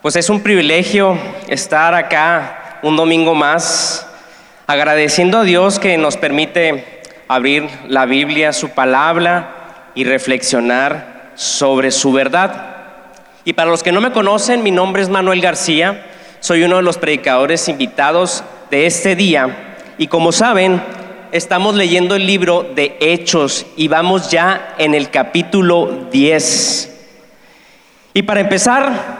Pues es un privilegio estar acá un domingo más, agradeciendo a Dios que nos permite abrir la Biblia, su palabra y reflexionar sobre su verdad. Y para los que no me conocen, mi nombre es Manuel García, soy uno de los predicadores invitados de este día y como saben, estamos leyendo el libro de Hechos y vamos ya en el capítulo 10. Y para empezar,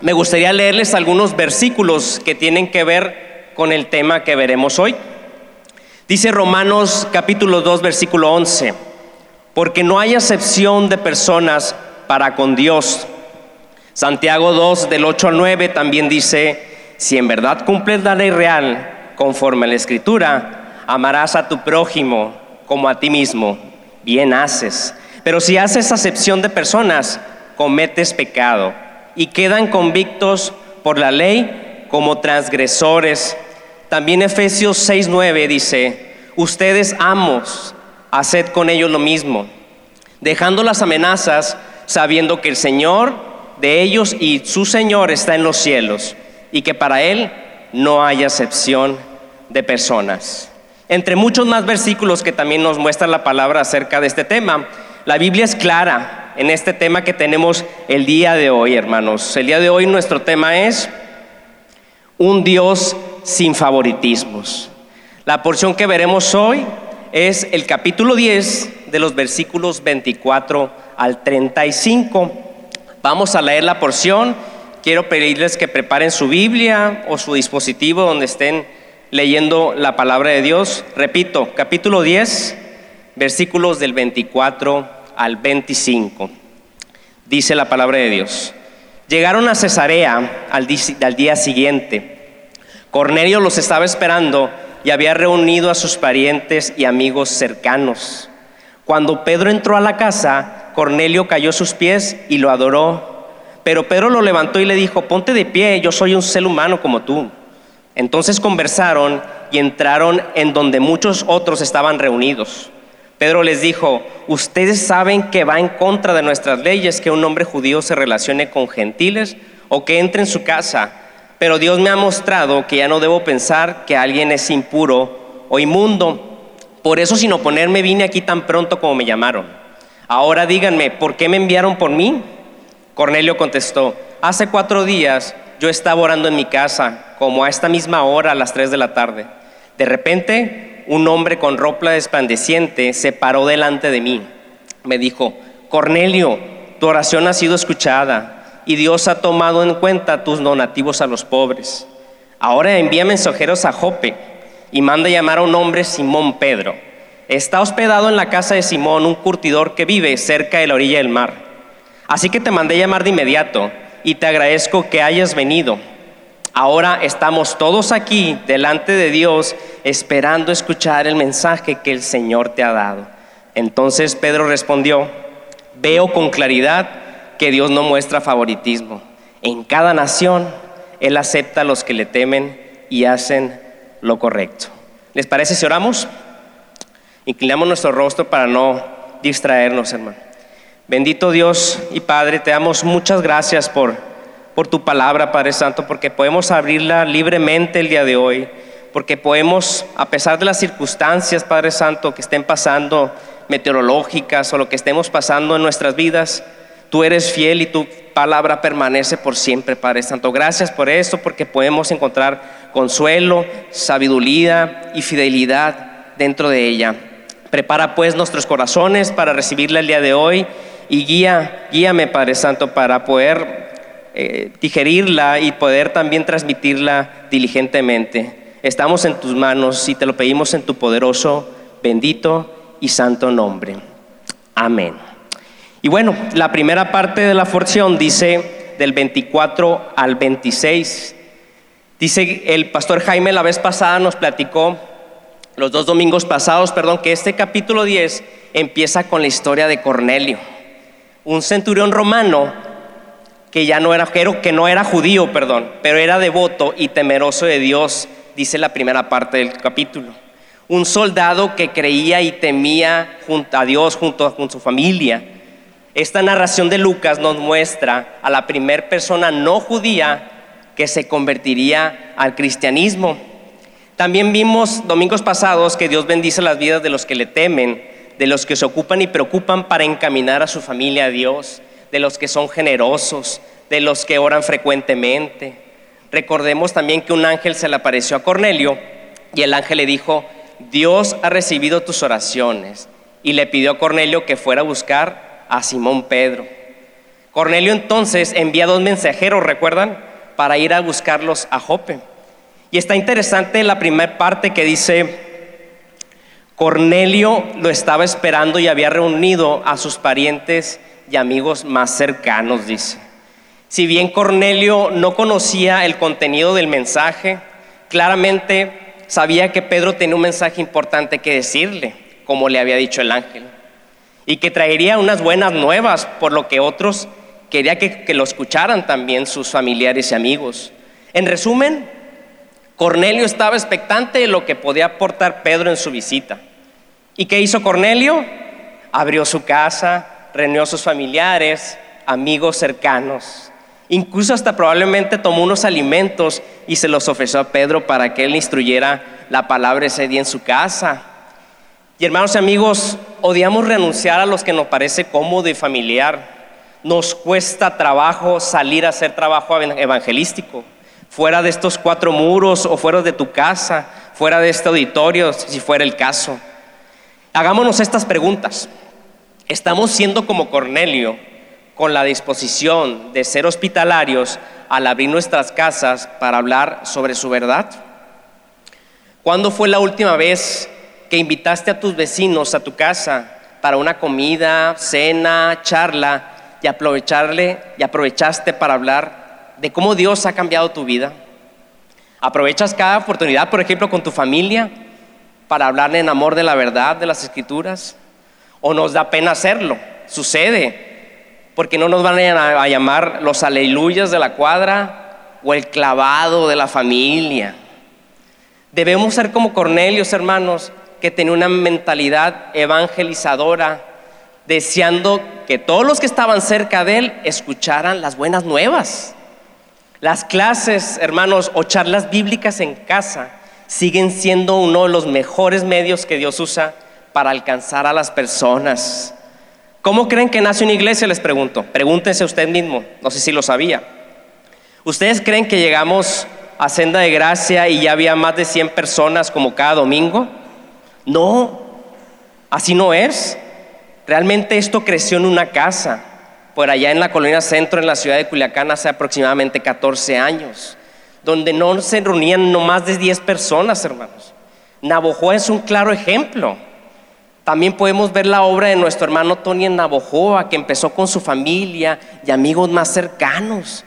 me gustaría leerles algunos versículos que tienen que ver con el tema que veremos hoy. Dice Romanos capítulo 2 versículo 11, porque no hay acepción de personas para con Dios. Santiago 2 del 8 al 9 también dice, si en verdad cumples la ley real conforme a la escritura, amarás a tu prójimo como a ti mismo, bien haces. Pero si haces acepción de personas, cometes pecado y quedan convictos por la ley como transgresores. También Efesios 6:9 dice, ustedes amos, haced con ellos lo mismo, dejando las amenazas, sabiendo que el Señor de ellos y su Señor está en los cielos y que para Él no hay excepción de personas. Entre muchos más versículos que también nos muestra la palabra acerca de este tema, la Biblia es clara en este tema que tenemos el día de hoy, hermanos. El día de hoy nuestro tema es un Dios sin favoritismos. La porción que veremos hoy es el capítulo 10 de los versículos 24 al 35. Vamos a leer la porción. Quiero pedirles que preparen su Biblia o su dispositivo donde estén leyendo la palabra de Dios. Repito, capítulo 10, versículos del 24 al 25. Dice la palabra de Dios. Llegaron a Cesarea al, día siguiente. Cornelio los estaba esperando y había reunido a sus parientes y amigos cercanos. Cuando Pedro entró a la casa, Cornelio cayó a sus pies y lo adoró. Pero Pedro lo levantó y le dijo, ponte de pie, yo soy un ser humano como tú. Entonces conversaron y entraron en donde muchos otros estaban reunidos. Pedro les dijo, ustedes saben que va en contra de nuestras leyes que un hombre judío se relacione con gentiles o que entre en su casa, pero Dios me ha mostrado que ya no debo pensar que alguien es impuro o inmundo. Por eso sin oponerme vine aquí tan pronto como me llamaron. Ahora díganme, ¿por qué me enviaron por mí? Cornelio contestó, hace cuatro días yo estaba orando en mi casa, como a esta misma hora, a las tres de la tarde. De repente un hombre con ropa desplandeciente se paró delante de mí. Me dijo, Cornelio, tu oración ha sido escuchada y Dios ha tomado en cuenta tus donativos a los pobres. Ahora envía mensajeros a Jope y manda llamar a un hombre Simón Pedro. Está hospedado en la casa de Simón, un curtidor que vive cerca de la orilla del mar. Así que te mandé llamar de inmediato y te agradezco que hayas venido. Ahora estamos todos aquí delante de Dios esperando escuchar el mensaje que el Señor te ha dado. Entonces Pedro respondió, veo con claridad que Dios no muestra favoritismo. En cada nación Él acepta a los que le temen y hacen lo correcto. ¿Les parece si oramos? Inclinamos nuestro rostro para no distraernos, hermano. Bendito Dios y Padre, te damos muchas gracias por por tu palabra, Padre Santo, porque podemos abrirla libremente el día de hoy, porque podemos, a pesar de las circunstancias, Padre Santo, que estén pasando, meteorológicas o lo que estemos pasando en nuestras vidas, tú eres fiel y tu palabra permanece por siempre, Padre Santo. Gracias por esto, porque podemos encontrar consuelo, sabiduría y fidelidad dentro de ella. Prepara pues nuestros corazones para recibirla el día de hoy y guía, guíame, Padre Santo, para poder eh, digerirla y poder también transmitirla diligentemente. Estamos en tus manos y te lo pedimos en tu poderoso, bendito y santo nombre. Amén. Y bueno, la primera parte de la porción dice del 24 al 26. Dice el pastor Jaime la vez pasada nos platicó, los dos domingos pasados, perdón, que este capítulo 10 empieza con la historia de Cornelio, un centurión romano que ya no era, que no era judío, perdón, pero era devoto y temeroso de Dios, dice la primera parte del capítulo. Un soldado que creía y temía junto a Dios junto con su familia. Esta narración de Lucas nos muestra a la primer persona no judía que se convertiría al cristianismo. También vimos domingos pasados que Dios bendice las vidas de los que le temen, de los que se ocupan y preocupan para encaminar a su familia a Dios, de los que son generosos, de los que oran frecuentemente. Recordemos también que un ángel se le apareció a Cornelio y el ángel le dijo, Dios ha recibido tus oraciones y le pidió a Cornelio que fuera a buscar a Simón Pedro. Cornelio entonces envía dos mensajeros, ¿recuerdan? Para ir a buscarlos a Jope. Y está interesante la primera parte que dice, Cornelio lo estaba esperando y había reunido a sus parientes y amigos más cercanos, dice. Si bien Cornelio no conocía el contenido del mensaje, claramente sabía que Pedro tenía un mensaje importante que decirle, como le había dicho el ángel, y que traería unas buenas nuevas, por lo que otros quería que, que lo escucharan también sus familiares y amigos. En resumen, Cornelio estaba expectante de lo que podía aportar Pedro en su visita. ¿Y qué hizo Cornelio? Abrió su casa, reunió a sus familiares, amigos cercanos. Incluso hasta probablemente tomó unos alimentos y se los ofreció a Pedro para que él instruyera la palabra ese día en su casa. Y hermanos y amigos, odiamos renunciar a los que nos parece cómodo y familiar. Nos cuesta trabajo salir a hacer trabajo evangelístico fuera de estos cuatro muros o fuera de tu casa, fuera de este auditorio, si fuera el caso. Hagámonos estas preguntas. ¿Estamos siendo como Cornelio con la disposición de ser hospitalarios al abrir nuestras casas para hablar sobre su verdad? ¿Cuándo fue la última vez que invitaste a tus vecinos a tu casa para una comida, cena, charla y aprovecharle y aprovechaste para hablar de cómo Dios ha cambiado tu vida. Aprovechas cada oportunidad, por ejemplo, con tu familia para hablarle en amor de la verdad de las escrituras. O nos da pena hacerlo. Sucede. Porque no nos van a llamar los aleluyas de la cuadra o el clavado de la familia. Debemos ser como Cornelios, hermanos, que tenía una mentalidad evangelizadora, deseando que todos los que estaban cerca de él escucharan las buenas nuevas. Las clases, hermanos, o charlas bíblicas en casa siguen siendo uno de los mejores medios que Dios usa para alcanzar a las personas. ¿Cómo creen que nace una iglesia? Les pregunto. Pregúntense usted mismo. No sé si lo sabía. ¿Ustedes creen que llegamos a Senda de Gracia y ya había más de 100 personas como cada domingo? No, así no es. Realmente esto creció en una casa por allá en la colonia centro, en la ciudad de Culiacán, hace aproximadamente 14 años, donde no se reunían no más de 10 personas, hermanos. Navojoa es un claro ejemplo. También podemos ver la obra de nuestro hermano Tony en Navojoa, que empezó con su familia y amigos más cercanos.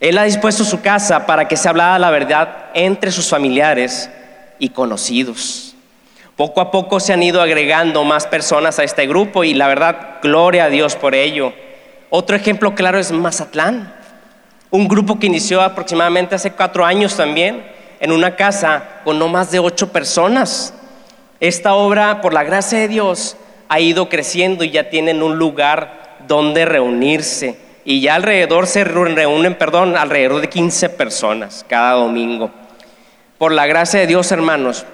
Él ha dispuesto su casa para que se hablara la verdad entre sus familiares y conocidos. Poco a poco se han ido agregando más personas a este grupo y la verdad, gloria a Dios por ello. Otro ejemplo claro es Mazatlán, un grupo que inició aproximadamente hace cuatro años también, en una casa con no más de ocho personas. Esta obra, por la gracia de Dios, ha ido creciendo y ya tienen un lugar donde reunirse. Y ya alrededor se reúnen, perdón, alrededor de 15 personas cada domingo. Por la gracia de Dios, hermanos,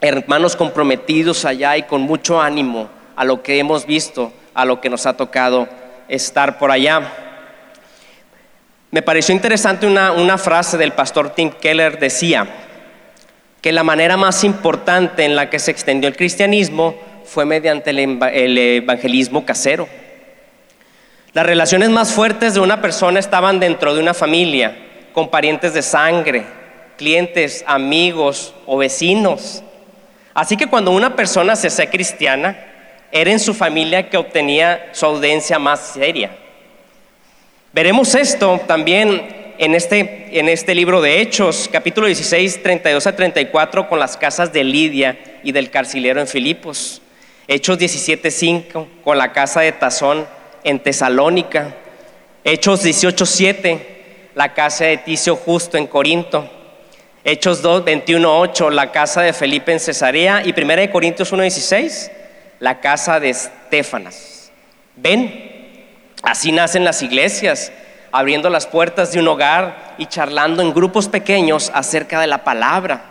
hermanos comprometidos allá y con mucho ánimo a lo que hemos visto, a lo que nos ha tocado estar por allá. Me pareció interesante una, frase del pastor Tim Keller, decía que la manera más importante en la que se extendió el cristianismo fue mediante el evangelismo casero. Las relaciones más fuertes de una persona estaban dentro de una familia, con parientes de sangre, clientes, amigos o vecinos. Así que cuando una persona se hace cristiana, era en su familia que obtenía su audiencia más seria. Veremos esto también en este, en este libro de Hechos, capítulo 16, 32 a 34, con las casas de Lidia y del carcelero en Filipos. Hechos 17, 5, con la casa de Tazón en Tesalónica. Hechos 18, 7, la casa de Ticio Justo en Corinto. Hechos 2, 21, 8, la casa de Felipe en Cesarea. Y 1 Corintios 1, 16, la casa de Estefanas. ¿Ven? Así nacen las iglesias, abriendo las puertas de un hogar y charlando en grupos pequeños acerca de la palabra.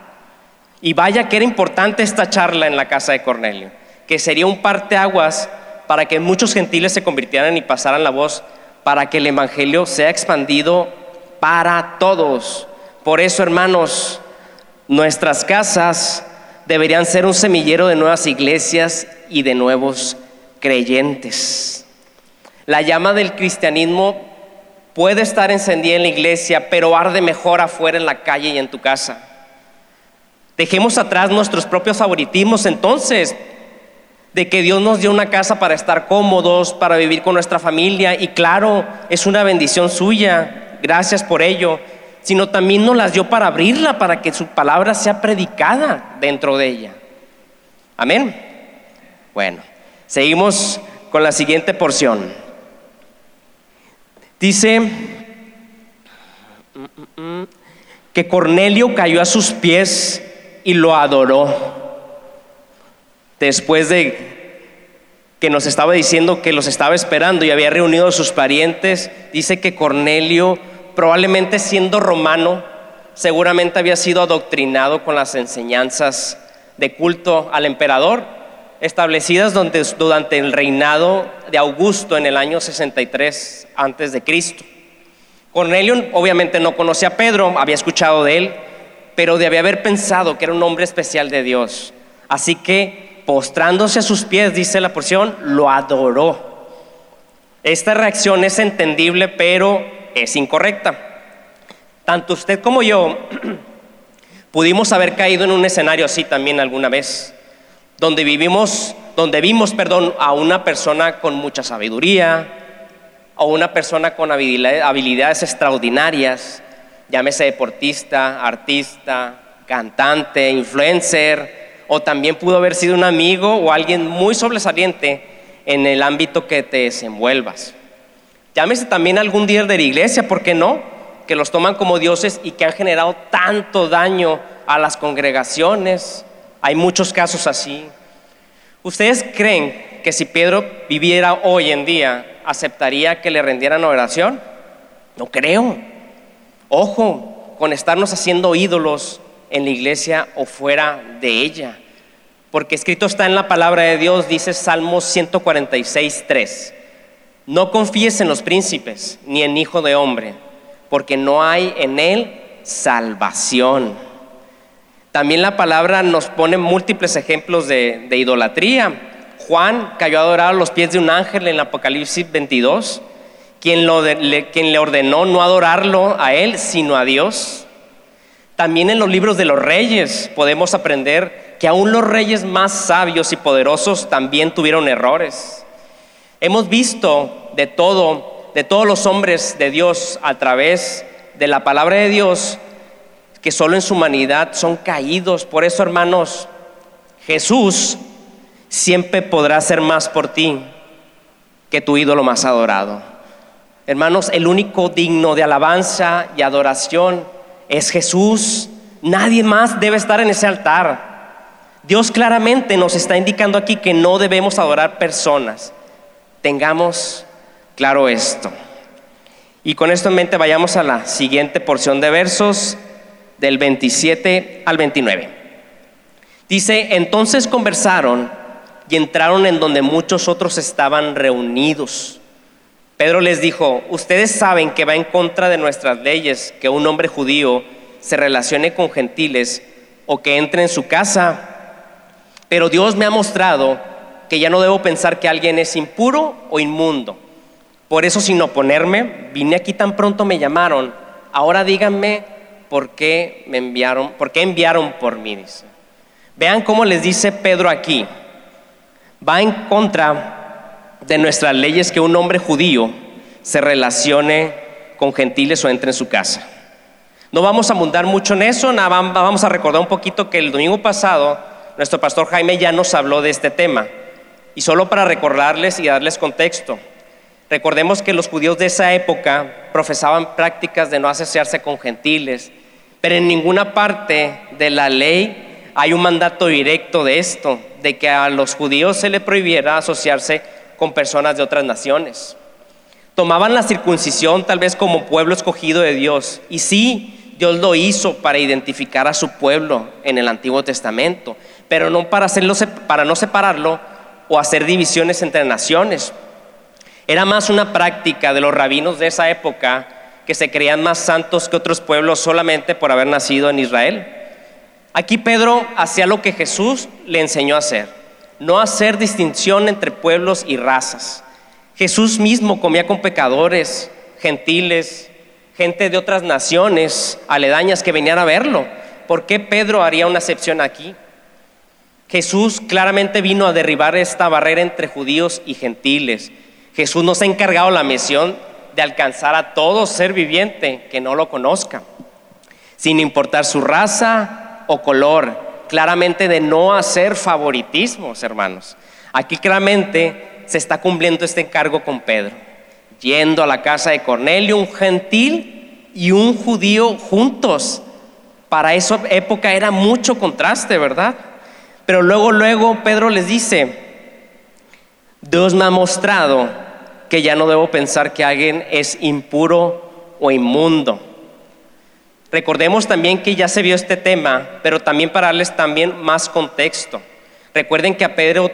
Y vaya que era importante esta charla en la casa de Cornelio, que sería un parteaguas para que muchos gentiles se convirtieran y pasaran la voz, para que el Evangelio sea expandido para todos. Por eso, hermanos, nuestras casas deberían ser un semillero de nuevas iglesias y de nuevos creyentes. La llama del cristianismo puede estar encendida en la iglesia, pero arde mejor afuera en la calle y en tu casa. Dejemos atrás nuestros propios favoritismos entonces, de que Dios nos dio una casa para estar cómodos, para vivir con nuestra familia, y claro, es una bendición suya, gracias por ello, sino también nos las dio para abrirla, para que su palabra sea predicada dentro de ella. Amén. Bueno, seguimos con la siguiente porción. Dice que Cornelio cayó a sus pies y lo adoró. Después de que nos estaba diciendo que los estaba esperando y había reunido a sus parientes, dice que Cornelio, probablemente siendo romano, seguramente había sido adoctrinado con las enseñanzas de culto al emperador, establecidas durante el reinado de Augusto en el año 63 antes de Cristo. Cornelio obviamente no conocía a Pedro, había escuchado de él, pero debía haber pensado que era un hombre especial de Dios. Así que, postrándose a sus pies, dice la porción, lo adoró. Esta reacción es entendible, pero es incorrecta. Tanto usted como yo pudimos haber caído en un escenario así también alguna vez donde vivimos, donde vimos, perdón, a una persona con mucha sabiduría, a una persona con habilidades extraordinarias, llámese deportista, artista, cantante, influencer, o también pudo haber sido un amigo o alguien muy sobresaliente en el ámbito que te desenvuelvas. Llámese también algún líder de la iglesia, ¿por qué no? Que los toman como dioses y que han generado tanto daño a las congregaciones, hay muchos casos así. ¿Ustedes creen que si Pedro viviera hoy en día, aceptaría que le rendieran oración? No creo. Ojo con estarnos haciendo ídolos en la iglesia o fuera de ella. Porque escrito está en la palabra de Dios, dice Salmos 146, 3. No confíes en los príncipes ni en hijo de hombre, porque no hay en él salvación. También la palabra nos pone múltiples ejemplos de, idolatría. Juan cayó a adorar a los pies de un ángel en Apocalipsis 22, quien, quien le ordenó no adorarlo a él, sino a Dios. También en los libros de los reyes podemos aprender que aún los reyes más sabios y poderosos también tuvieron errores. Hemos visto de todo, de todos los hombres de Dios a través de la palabra de Dios, que solo en su humanidad son caídos. Por eso, hermanos, Jesús siempre podrá hacer más por ti que tu ídolo más adorado. Hermanos, el único digno de alabanza y adoración es Jesús. Nadie más debe estar en ese altar. Dios claramente nos está indicando aquí que no debemos adorar personas. Tengamos claro esto. Y con esto en mente vayamos a la siguiente porción de versos del 27 al 29. Dice, entonces conversaron y entraron en donde muchos otros estaban reunidos. Pedro les dijo, ustedes saben que va en contra de nuestras leyes que un hombre judío se relacione con gentiles o que entre en su casa, pero Dios me ha mostrado que ya no debo pensar que alguien es impuro o inmundo. Por eso sin oponerme, vine aquí tan pronto me llamaron. Ahora díganme ¿por qué me enviaron, por qué enviaron por mí? Dice. Vean cómo les dice Pedro aquí. Va en contra de nuestras leyes que un hombre judío se relacione con gentiles o entre en su casa. No vamos a abundar mucho en eso, nada, vamos a recordar un poquito que el domingo pasado nuestro pastor Jaime ya nos habló de este tema. Y solo para recordarles y darles contexto, recordemos que los judíos de esa época profesaban prácticas de no asociarse con gentiles, pero en ninguna parte de la ley hay un mandato directo de esto, de que a los judíos se les prohibiera asociarse con personas de otras naciones. Tomaban la circuncisión tal vez como pueblo escogido de Dios. Y sí, Dios lo hizo para identificar a su pueblo en el Antiguo Testamento, pero no para, hacerlo, para no separarlo o hacer divisiones entre naciones. Era más una práctica de los rabinos de esa época que se creían más santos que otros pueblos solamente por haber nacido en Israel. Aquí Pedro hacía lo que Jesús le enseñó a hacer, no hacer distinción entre pueblos y razas. Jesús mismo comía con pecadores, gentiles, gente de otras naciones aledañas que venían a verlo. ¿Por qué Pedro haría una excepción aquí? Jesús claramente vino a derribar esta barrera entre judíos y gentiles. Jesús nos ha encargado la misión de alcanzar a todo ser viviente que no lo conozca, sin importar su raza o color, claramente de no hacer favoritismos, hermanos. Aquí claramente se está cumpliendo este encargo con Pedro, yendo a la casa de Cornelio, un gentil y un judío juntos. Para esa época era mucho contraste, ¿verdad? Pero luego, luego Pedro les dice, Dios me ha mostrado que ya no debo pensar que alguien es impuro o inmundo. Recordemos también que ya se vio este tema, pero también para darles también más contexto. Recuerden que a Pedro,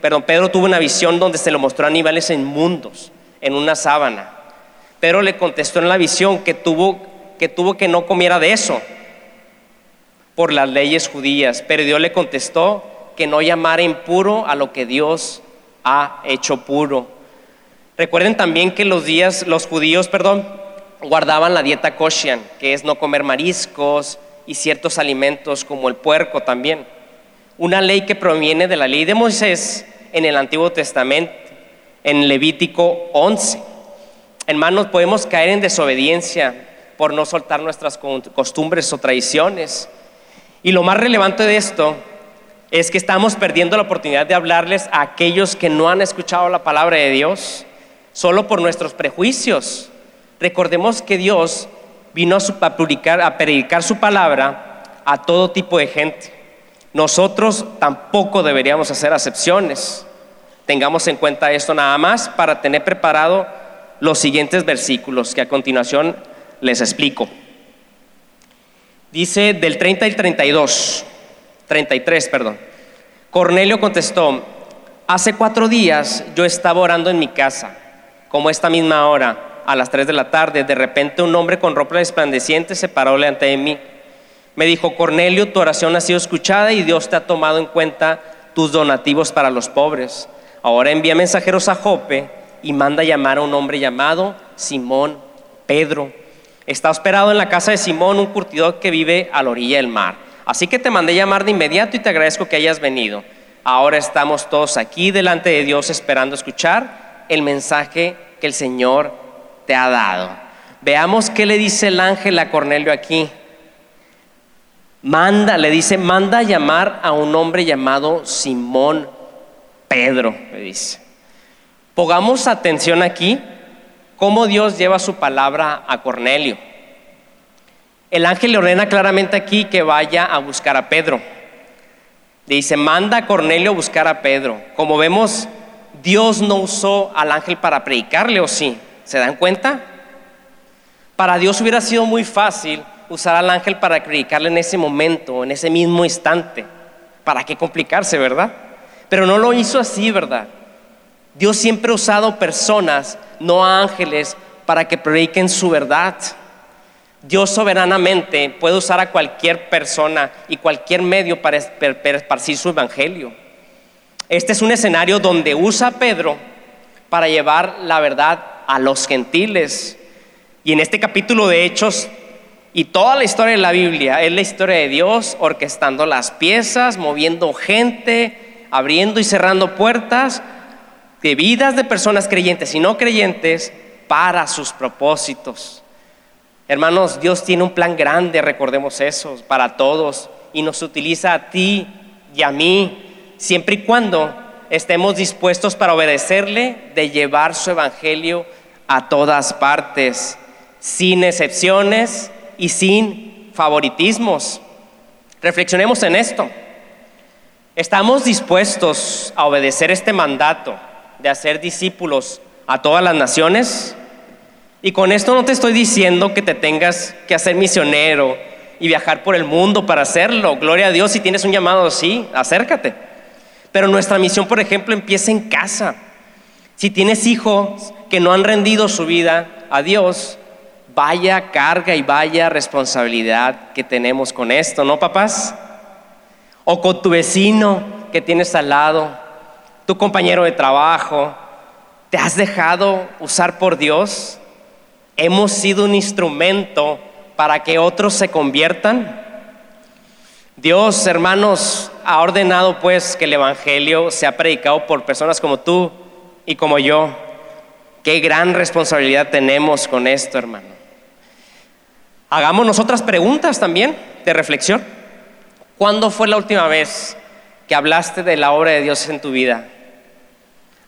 perdón, Pedro tuvo una visión donde se lo mostró animales inmundos en una sábana. Pedro le contestó en la visión que tuvo que, tuvo que no comiera de eso por las leyes judías, pero Dios le contestó que no llamara impuro a lo que Dios ha hecho puro. Recuerden también que los días, los judíos, perdón, guardaban la dieta kosher, que es no comer mariscos y ciertos alimentos como el puerco también. Una ley que proviene de la ley de Moisés en el Antiguo Testamento, en Levítico 11. Hermanos, podemos caer en desobediencia por no soltar nuestras costumbres o tradiciones. Y lo más relevante de esto es que estamos perdiendo la oportunidad de hablarles a aquellos que no han escuchado la palabra de Dios solo por nuestros prejuicios. Recordemos que Dios vino a, predicar su palabra a todo tipo de gente. Nosotros tampoco deberíamos hacer acepciones. Tengamos en cuenta esto nada más para tener preparado los siguientes versículos que a continuación les explico. Dice del 30 al 32, 33, perdón. Cornelio contestó, hace cuatro días yo estaba orando en mi casa como esta misma hora, a las 3 de la tarde, de repente un hombre con ropa resplandeciente se paró delante de mí. Me dijo, Cornelio, tu oración ha sido escuchada y Dios te ha tomado en cuenta tus donativos para los pobres. Ahora envía mensajeros a Jope y manda llamar a un hombre llamado Simón Pedro. Está hospedado en la casa de Simón, un curtidor que vive a la orilla del mar. Así que te mandé llamar de inmediato y te agradezco que hayas venido. Ahora estamos todos aquí delante de Dios esperando escuchar el mensaje que el Señor te ha dado. Veamos qué le dice el ángel a Cornelio aquí. Manda, le dice, manda a llamar a un hombre llamado Simón Pedro, le dice. Pongamos atención aquí cómo Dios lleva su palabra a Cornelio. El ángel le ordena claramente aquí que vaya a buscar a Pedro. Le dice, manda a Cornelio a buscar a Pedro. Como vemos, Dios no usó al ángel para predicarle o sí. ¿Se dan cuenta? Para Dios hubiera sido muy fácil usar al ángel para predicarle en ese momento, en ese mismo instante. ¿Para qué complicarse, verdad? Pero no lo hizo así, ¿verdad? Dios siempre ha usado personas, no ángeles, para que prediquen su verdad. Dios soberanamente puede usar a cualquier persona y cualquier medio para esparcir su evangelio. Este es un escenario donde usa Pedro para llevar la verdad a los gentiles. Y en este capítulo de Hechos y toda la historia de la Biblia es la historia de Dios orquestando las piezas, moviendo gente, abriendo y cerrando puertas de vidas de personas creyentes y no creyentes para sus propósitos. Hermanos, Dios tiene un plan grande, recordemos eso, para todos y nos utiliza a ti y a mí siempre y cuando estemos dispuestos para obedecerle de llevar su evangelio a todas partes, sin excepciones y sin favoritismos. Reflexionemos en esto. ¿Estamos dispuestos a obedecer este mandato de hacer discípulos a todas las naciones. Y con esto no te estoy diciendo que te tengas que hacer misionero y viajar por el mundo para hacerlo. Gloria a Dios, si tienes un llamado así, acércate. Pero nuestra misión, por ejemplo, empieza en casa. Si tienes hijos que no han rendido su vida a Dios, vaya carga y vaya responsabilidad que tenemos con esto, ¿no, papás? O con tu vecino que tienes al lado, tu compañero de trabajo, ¿te has dejado usar por Dios? ¿Hemos sido un instrumento para que otros se conviertan? Dios, hermanos, ha ordenado pues que el Evangelio sea predicado por personas como tú y como yo. Qué gran responsabilidad tenemos con esto, hermano. Hagámonos otras preguntas también de reflexión. ¿Cuándo fue la última vez que hablaste de la obra de Dios en tu vida?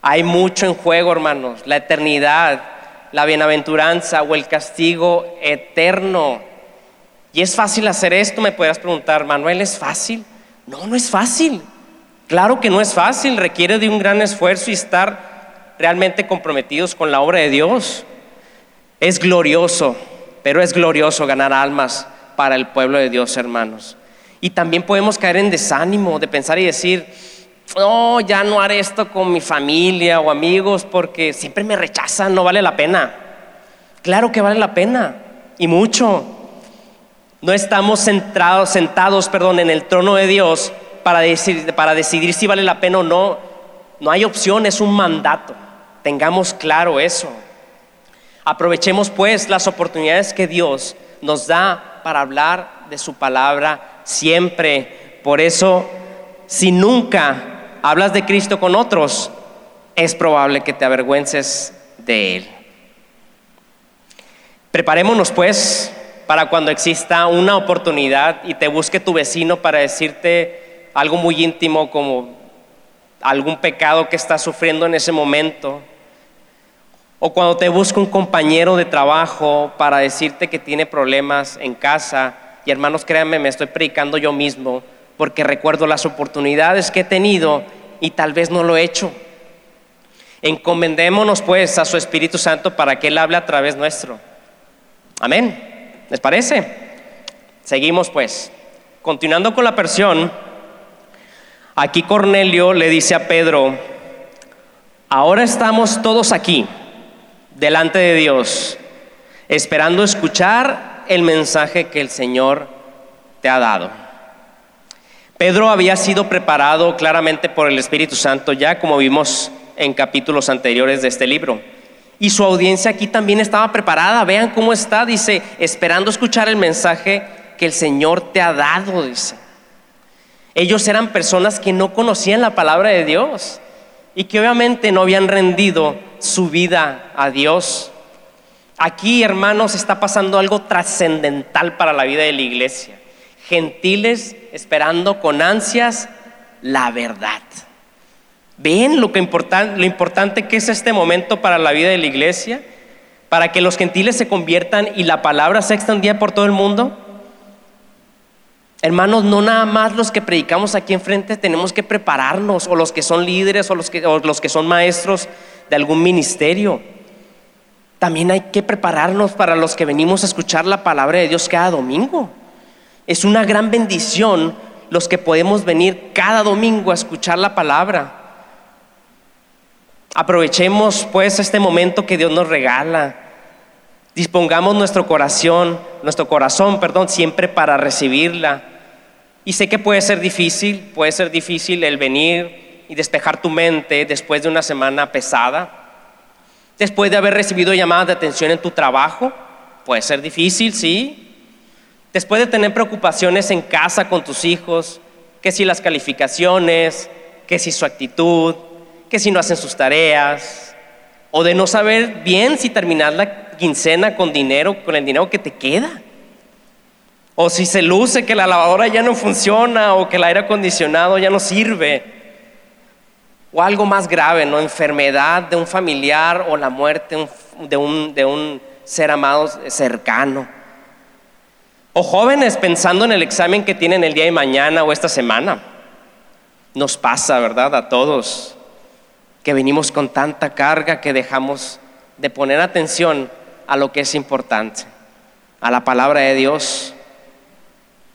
Hay mucho en juego, hermanos. La eternidad, la bienaventuranza o el castigo eterno. Y es fácil hacer esto, me podrás preguntar, Manuel, ¿es fácil? No, no es fácil. Claro que no es fácil, requiere de un gran esfuerzo y estar realmente comprometidos con la obra de Dios. Es glorioso, pero es glorioso ganar almas para el pueblo de Dios, hermanos. Y también podemos caer en desánimo de pensar y decir, no, ya no haré esto con mi familia o amigos porque siempre me rechazan, no vale la pena. Claro que vale la pena y mucho. No estamos centrados, sentados perdón, en el trono de Dios para, para decidir si vale la pena o no. No hay opción, es un mandato. Tengamos claro eso. Aprovechemos pues las oportunidades que Dios nos da para hablar de su palabra siempre. Por eso, si nunca hablas de Cristo con otros, es probable que te avergüences de Él. Preparémonos pues para cuando exista una oportunidad y te busque tu vecino para decirte algo muy íntimo como algún pecado que estás sufriendo en ese momento. O cuando te busque un compañero de trabajo para decirte que tiene problemas en casa. Y hermanos, créanme, me estoy predicando yo mismo porque recuerdo las oportunidades que he tenido y tal vez no lo he hecho. Encomendémonos pues a su Espíritu Santo para que Él hable a través nuestro. Amén. ¿Les parece? Seguimos pues. Continuando con la versión, aquí Cornelio le dice a Pedro, ahora estamos todos aquí, delante de Dios, esperando escuchar el mensaje que el Señor te ha dado. Pedro había sido preparado claramente por el Espíritu Santo ya como vimos en capítulos anteriores de este libro. Y su audiencia aquí también estaba preparada. Vean cómo está, dice, esperando escuchar el mensaje que el Señor te ha dado, dice. Ellos eran personas que no conocían la palabra de Dios y que obviamente no habían rendido su vida a Dios. Aquí, hermanos, está pasando algo trascendental para la vida de la iglesia. Gentiles esperando con ansias la verdad. ¿Ven lo, que lo importante que es este momento para la vida de la iglesia? Para que los gentiles se conviertan y la palabra se extendía por todo el mundo. Hermanos, no nada más los que predicamos aquí enfrente tenemos que prepararnos, o los que son líderes, o los que, o los que son maestros de algún ministerio. También hay que prepararnos para los que venimos a escuchar la palabra de Dios cada domingo. Es una gran bendición los que podemos venir cada domingo a escuchar la palabra. Aprovechemos pues este momento que Dios nos regala. Dispongamos nuestro corazón, nuestro corazón, perdón, siempre para recibirla. Y sé que puede ser difícil, puede ser difícil el venir y despejar tu mente después de una semana pesada. Después de haber recibido llamadas de atención en tu trabajo, puede ser difícil, sí. Después de tener preocupaciones en casa con tus hijos, que si las calificaciones, que si su actitud, que si no hacen sus tareas, o de no saber bien si terminar la quincena con dinero, con el dinero que te queda. O si se luce que la lavadora ya no funciona o que el aire acondicionado ya no sirve. O algo más grave, ¿no? Enfermedad de un familiar o la muerte de un, de un ser amado cercano. O jóvenes pensando en el examen que tienen el día de mañana o esta semana. Nos pasa, ¿verdad? A todos. Que venimos con tanta carga que dejamos de poner atención a lo que es importante, a la palabra de Dios.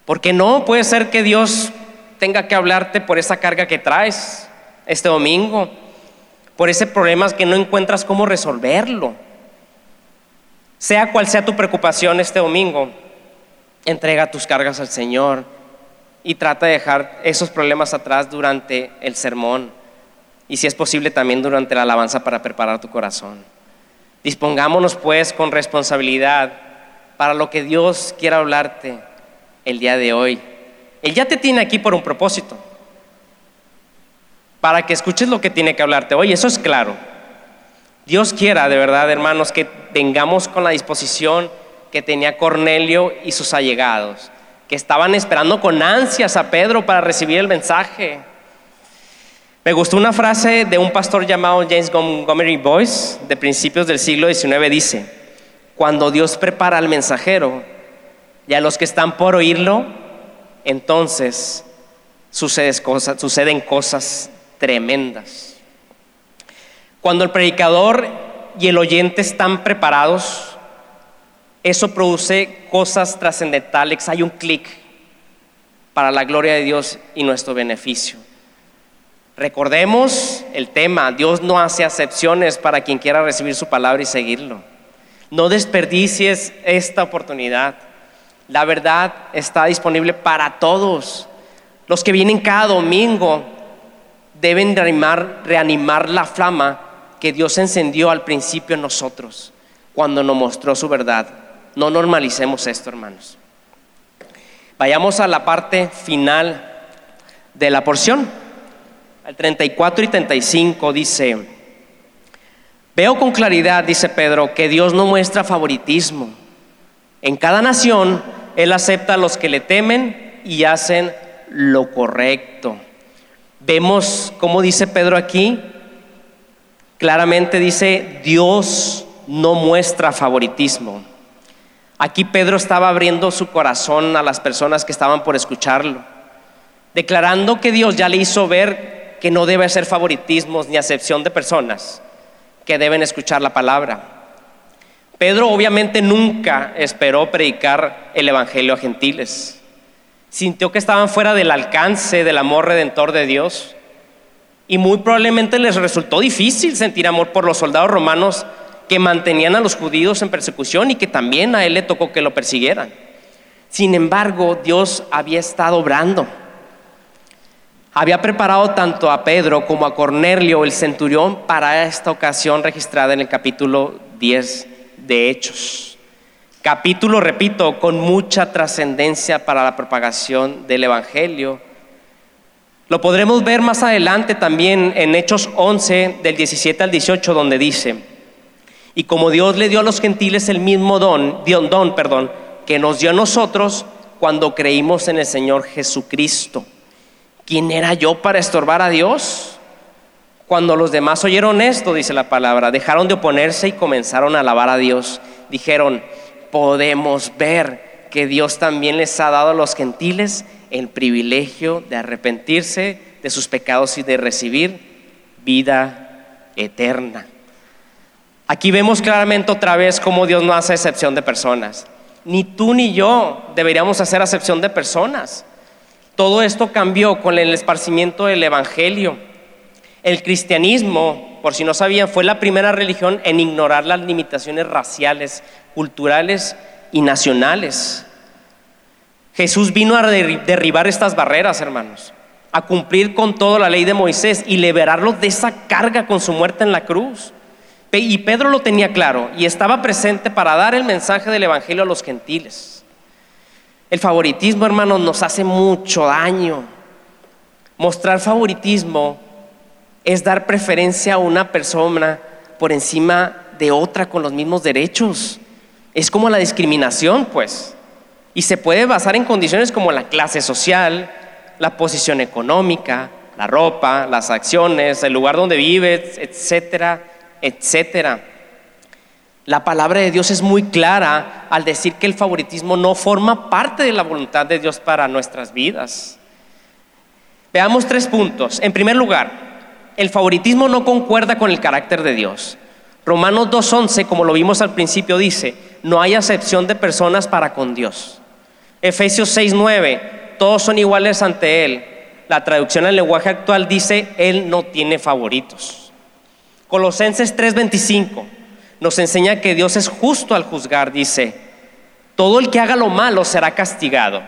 Porque no puede ser que Dios tenga que hablarte por esa carga que traes este domingo, por ese problema que no encuentras cómo resolverlo. Sea cual sea tu preocupación este domingo, entrega tus cargas al Señor y trata de dejar esos problemas atrás durante el sermón y si es posible también durante la alabanza para preparar tu corazón. Dispongámonos pues con responsabilidad para lo que Dios quiera hablarte el día de hoy. Él ya te tiene aquí por un propósito, para que escuches lo que tiene que hablarte hoy, eso es claro. Dios quiera de verdad, hermanos, que tengamos con la disposición que tenía Cornelio y sus allegados que estaban esperando con ansias a Pedro para recibir el mensaje. Me gustó una frase de un pastor llamado James Montgomery Boyce, de principios del siglo XIX, dice, cuando Dios prepara al mensajero y a los que están por oírlo, entonces suceden cosas tremendas. Cuando el predicador y el oyente están preparados, eso produce cosas trascendentales, hay un clic para la gloria de Dios y nuestro beneficio. Recordemos el tema, Dios no hace acepciones para quien quiera recibir su palabra y seguirlo. No desperdicies esta oportunidad. La verdad está disponible para todos. Los que vienen cada domingo deben reanimar, reanimar la flama que Dios encendió al principio en nosotros cuando nos mostró su verdad. No normalicemos esto, hermanos. Vayamos a la parte final de la porción. Al 34 y 35 dice, veo con claridad, dice Pedro, que Dios no muestra favoritismo. En cada nación Él acepta a los que le temen y hacen lo correcto. Vemos, como dice Pedro aquí, claramente dice, Dios no muestra favoritismo. Aquí Pedro estaba abriendo su corazón a las personas que estaban por escucharlo, declarando que Dios ya le hizo ver que no debe hacer favoritismos ni acepción de personas que deben escuchar la palabra. Pedro obviamente nunca esperó predicar el Evangelio a gentiles. Sintió que estaban fuera del alcance del amor redentor de Dios y muy probablemente les resultó difícil sentir amor por los soldados romanos que mantenían a los judíos en persecución y que también a él le tocó que lo persiguieran. Sin embargo, Dios había estado obrando. Había preparado tanto a Pedro como a Cornelio, el centurión, para esta ocasión registrada en el capítulo 10 de Hechos. Capítulo, repito, con mucha trascendencia para la propagación del Evangelio. Lo podremos ver más adelante también en Hechos 11, del 17 al 18, donde dice, y como Dios le dio a los gentiles el mismo don, don, perdón, que nos dio a nosotros cuando creímos en el Señor Jesucristo. ¿Quién era yo para estorbar a Dios? Cuando los demás oyeron esto, dice la palabra, dejaron de oponerse y comenzaron a alabar a Dios. Dijeron, podemos ver que Dios también les ha dado a los gentiles el privilegio de arrepentirse de sus pecados y de recibir vida eterna. Aquí vemos claramente otra vez cómo Dios no hace excepción de personas. Ni tú ni yo deberíamos hacer excepción de personas. Todo esto cambió con el esparcimiento del Evangelio. El cristianismo, por si no sabían, fue la primera religión en ignorar las limitaciones raciales, culturales y nacionales. Jesús vino a derribar estas barreras, hermanos, a cumplir con toda la ley de Moisés y liberarlos de esa carga con su muerte en la cruz. Y Pedro lo tenía claro y estaba presente para dar el mensaje del Evangelio a los gentiles. El favoritismo, hermanos, nos hace mucho daño. Mostrar favoritismo es dar preferencia a una persona por encima de otra con los mismos derechos. Es como la discriminación, pues. Y se puede basar en condiciones como la clase social, la posición económica, la ropa, las acciones, el lugar donde vives, etcétera etcétera. La palabra de Dios es muy clara al decir que el favoritismo no forma parte de la voluntad de Dios para nuestras vidas. Veamos tres puntos. En primer lugar, el favoritismo no concuerda con el carácter de Dios. Romanos 2.11, como lo vimos al principio, dice, no hay acepción de personas para con Dios. Efesios 6.9, todos son iguales ante Él. La traducción al lenguaje actual dice, Él no tiene favoritos. Colosenses 3.25 nos enseña que Dios es justo al juzgar, dice, todo el que haga lo malo será castigado,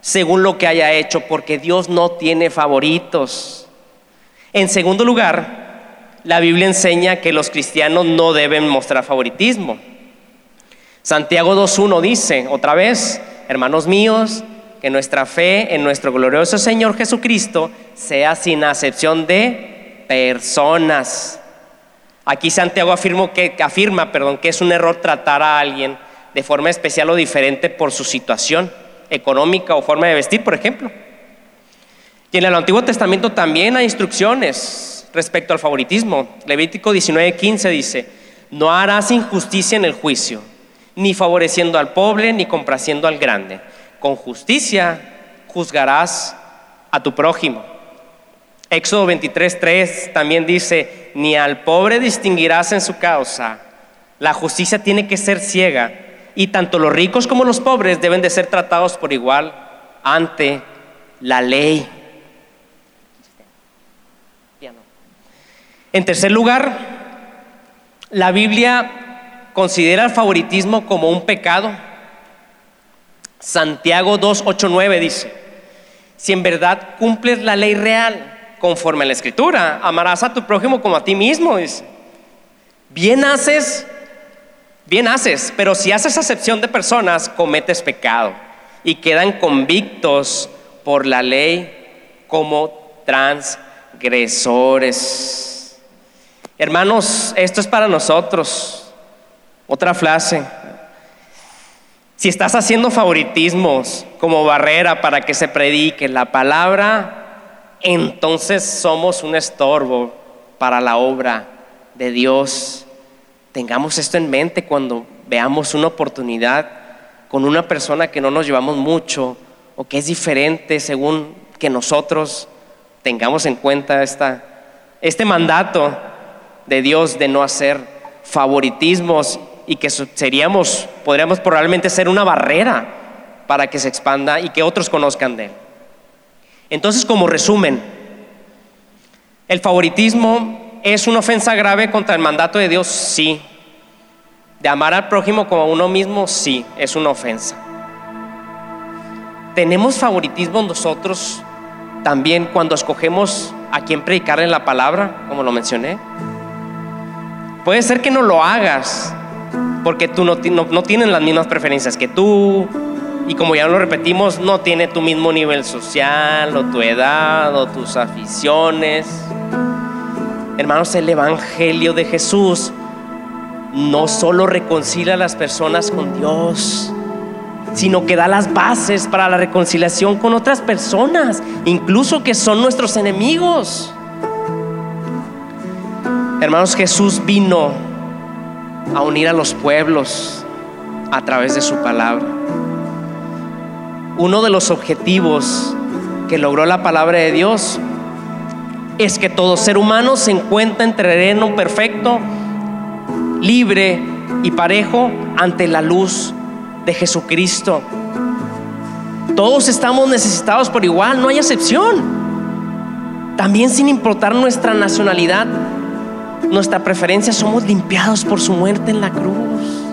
según lo que haya hecho, porque Dios no tiene favoritos. En segundo lugar, la Biblia enseña que los cristianos no deben mostrar favoritismo. Santiago 2.1 dice, otra vez, hermanos míos, que nuestra fe en nuestro glorioso Señor Jesucristo sea sin acepción de personas. Aquí Santiago afirma que, perdón, que es un error tratar a alguien de forma especial o diferente por su situación económica o forma de vestir, por ejemplo. Y en el Antiguo Testamento también hay instrucciones respecto al favoritismo. Levítico 19:15 dice, no harás injusticia en el juicio, ni favoreciendo al pobre, ni complaciendo al grande. Con justicia juzgarás a tu prójimo. Éxodo 23:3 también dice, ni al pobre distinguirás en su causa. La justicia tiene que ser ciega y tanto los ricos como los pobres deben de ser tratados por igual ante la ley. En tercer lugar, la Biblia considera el favoritismo como un pecado. Santiago 2, 8, 9 dice, si en verdad cumples la ley real conforme a la escritura, amarás a tu prójimo como a ti mismo. Bien haces, bien haces, pero si haces acepción de personas, cometes pecado y quedan convictos por la ley como transgresores. Hermanos, esto es para nosotros. Otra frase. Si estás haciendo favoritismos como barrera para que se predique la palabra, entonces somos un estorbo para la obra de Dios. Tengamos esto en mente cuando veamos una oportunidad con una persona que no nos llevamos mucho o que es diferente según que nosotros tengamos en cuenta esta, este mandato de Dios de no hacer favoritismos y que seríamos, podríamos probablemente ser una barrera para que se expanda y que otros conozcan de Él. Entonces, como resumen, el favoritismo es una ofensa grave contra el mandato de Dios, sí. De amar al prójimo como a uno mismo, sí, es una ofensa. Tenemos favoritismo nosotros también cuando escogemos a quién predicarle la palabra, como lo mencioné. Puede ser que no lo hagas porque tú no, no, tienen las mismas preferencias que tú y como ya lo repetimos, no tiene tu mismo nivel social o tu edad o tus aficiones. Hermanos, el Evangelio de Jesús no solo reconcilia a las personas con Dios, sino que da las bases para la reconciliación con otras personas, incluso que son nuestros enemigos. Hermanos, Jesús vino a unir a los pueblos a través de su palabra. Uno de los objetivos que logró la palabra de Dios es que todo ser humano se encuentra en terreno perfecto, libre y parejo ante la luz de Jesucristo. Todos estamos necesitados por igual, no hay excepción. También sin importar nuestra nacionalidad, nuestra preferencia, somos limpiados por su muerte en la cruz.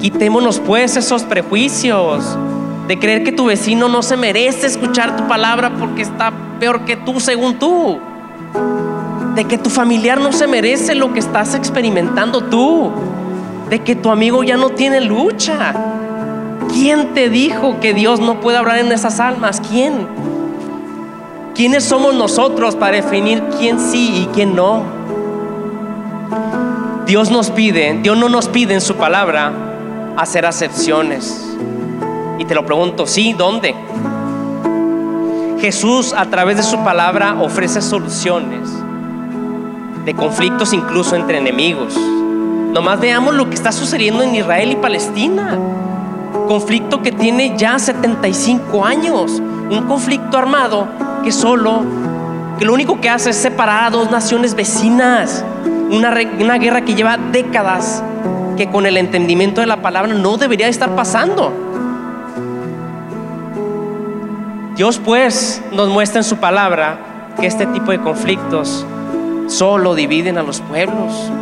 Quitémonos pues esos prejuicios de creer que tu vecino no se merece escuchar tu palabra porque está peor que tú según tú. De que tu familiar no se merece lo que estás experimentando tú. De que tu amigo ya no tiene lucha. ¿Quién te dijo que Dios no puede hablar en esas almas? ¿Quién? ¿Quiénes somos nosotros para definir quién sí y quién no? Dios nos pide, Dios no nos pide en su palabra hacer acepciones. Y te lo pregunto, sí, ¿dónde? Jesús a través de su palabra ofrece soluciones de conflictos incluso entre enemigos. Nomás veamos lo que está sucediendo en Israel y Palestina. Conflicto que tiene ya 75 años. Un conflicto armado que solo que lo único que hace es separar a dos naciones vecinas. Una, una guerra que lleva décadas, que con el entendimiento de la palabra no debería estar pasando. Dios pues nos muestra en su palabra que este tipo de conflictos solo dividen a los pueblos.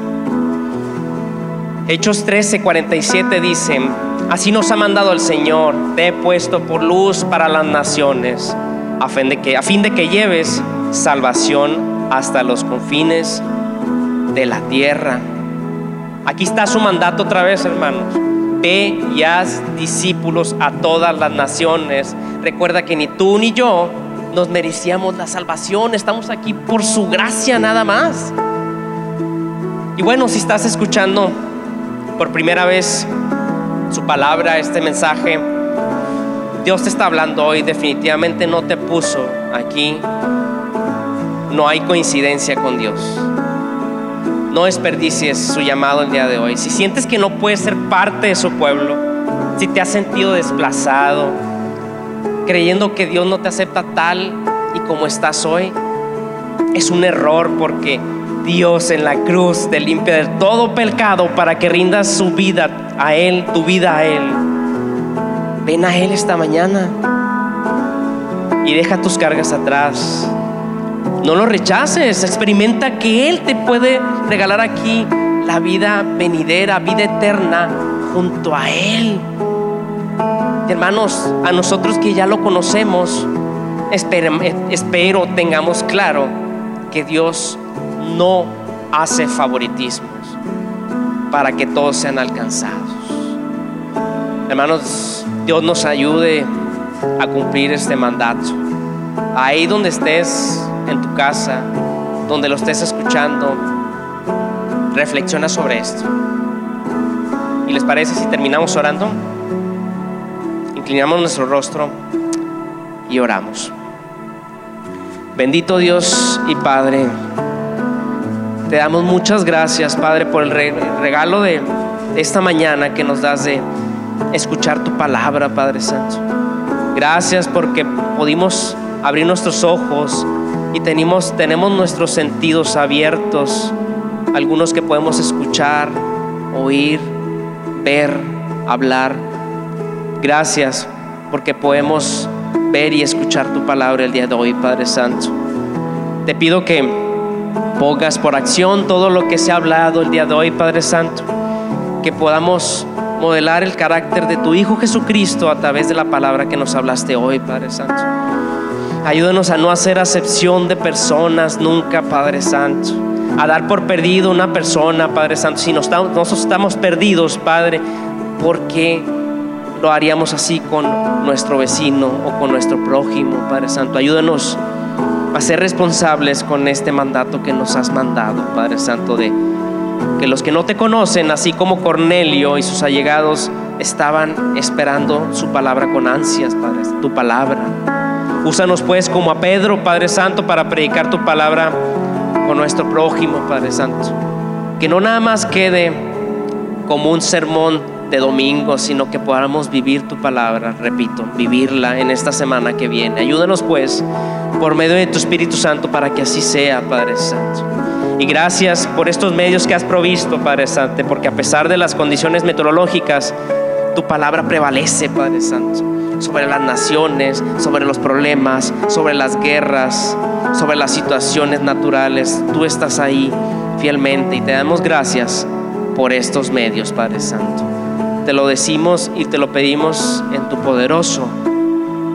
Hechos 13, 47 dicen, así nos ha mandado el Señor, te he puesto por luz para las naciones, a fin de que, a fin de que lleves salvación hasta los confines de la tierra. Aquí está su mandato otra vez, hermanos. Ve y haz discípulos a todas las naciones. Recuerda que ni tú ni yo nos merecíamos la salvación. Estamos aquí por su gracia nada más. Y bueno, si estás escuchando por primera vez su palabra, este mensaje, Dios te está hablando hoy. Definitivamente no te puso aquí. No hay coincidencia con Dios. No desperdicies su llamado el día de hoy. Si sientes que no puedes ser parte de su pueblo, si te has sentido desplazado, creyendo que Dios no te acepta tal y como estás hoy, es un error porque Dios en la cruz te limpia de todo pecado para que rindas su vida a Él, tu vida a Él. Ven a Él esta mañana y deja tus cargas atrás. No lo rechaces, experimenta que Él te puede regalar aquí la vida venidera, vida eterna junto a Él. Hermanos, a nosotros que ya lo conocemos, espero, tengamos claro que Dios no hace favoritismos para que todos sean alcanzados. Hermanos, Dios nos ayude a cumplir este mandato. Ahí donde estés, en tu casa, donde lo estés escuchando, reflexiona sobre esto. ¿Y les parece si terminamos orando? Inclinamos nuestro rostro y oramos. Bendito Dios y Padre, te damos muchas gracias, Padre, por el regalo de esta mañana que nos das de escuchar tu palabra, Padre Santo. Gracias porque pudimos abrir nuestros ojos y tenemos, tenemos nuestros sentidos abiertos, algunos que podemos escuchar, oír, ver, hablar. Gracias porque podemos ver y escuchar tu palabra el día de hoy, Padre Santo. Te pido que pongas por acción todo lo que se ha hablado el día de hoy, Padre Santo, que podamos modelar el carácter de tu Hijo Jesucristo a través de la palabra que nos hablaste hoy, Padre Santo. Ayúdanos a no hacer acepción de personas nunca, Padre Santo. A dar por perdido una persona, Padre Santo. Si nosotros estamos perdidos, Padre, ¿por qué lo haríamos así con nuestro vecino o con nuestro prójimo, Padre Santo? Ayúdanos a ser responsables con este mandato que nos has mandado, Padre Santo, de que los que no te conocen, así como Cornelio y sus allegados, estaban esperando su palabra con ansias, Padre, tu palabra. Úsanos pues como a Pedro, Padre Santo, para predicar tu palabra con nuestro prójimo, Padre Santo. Que no nada más quede como un sermón de domingo, sino que podamos vivir tu palabra, repito, vivirla en esta semana que viene. Ayúdanos pues por medio de tu Espíritu Santo para que así sea, Padre Santo. Y gracias por estos medios que has provisto, Padre Santo, porque a pesar de las condiciones meteorológicas, tu palabra prevalece, Padre Santo sobre las naciones, sobre los problemas, sobre las guerras, sobre las situaciones naturales. Tú estás ahí fielmente y te damos gracias por estos medios, Padre Santo. Te lo decimos y te lo pedimos en tu poderoso,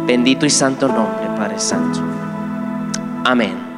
bendito y santo nombre, Padre Santo. Amén.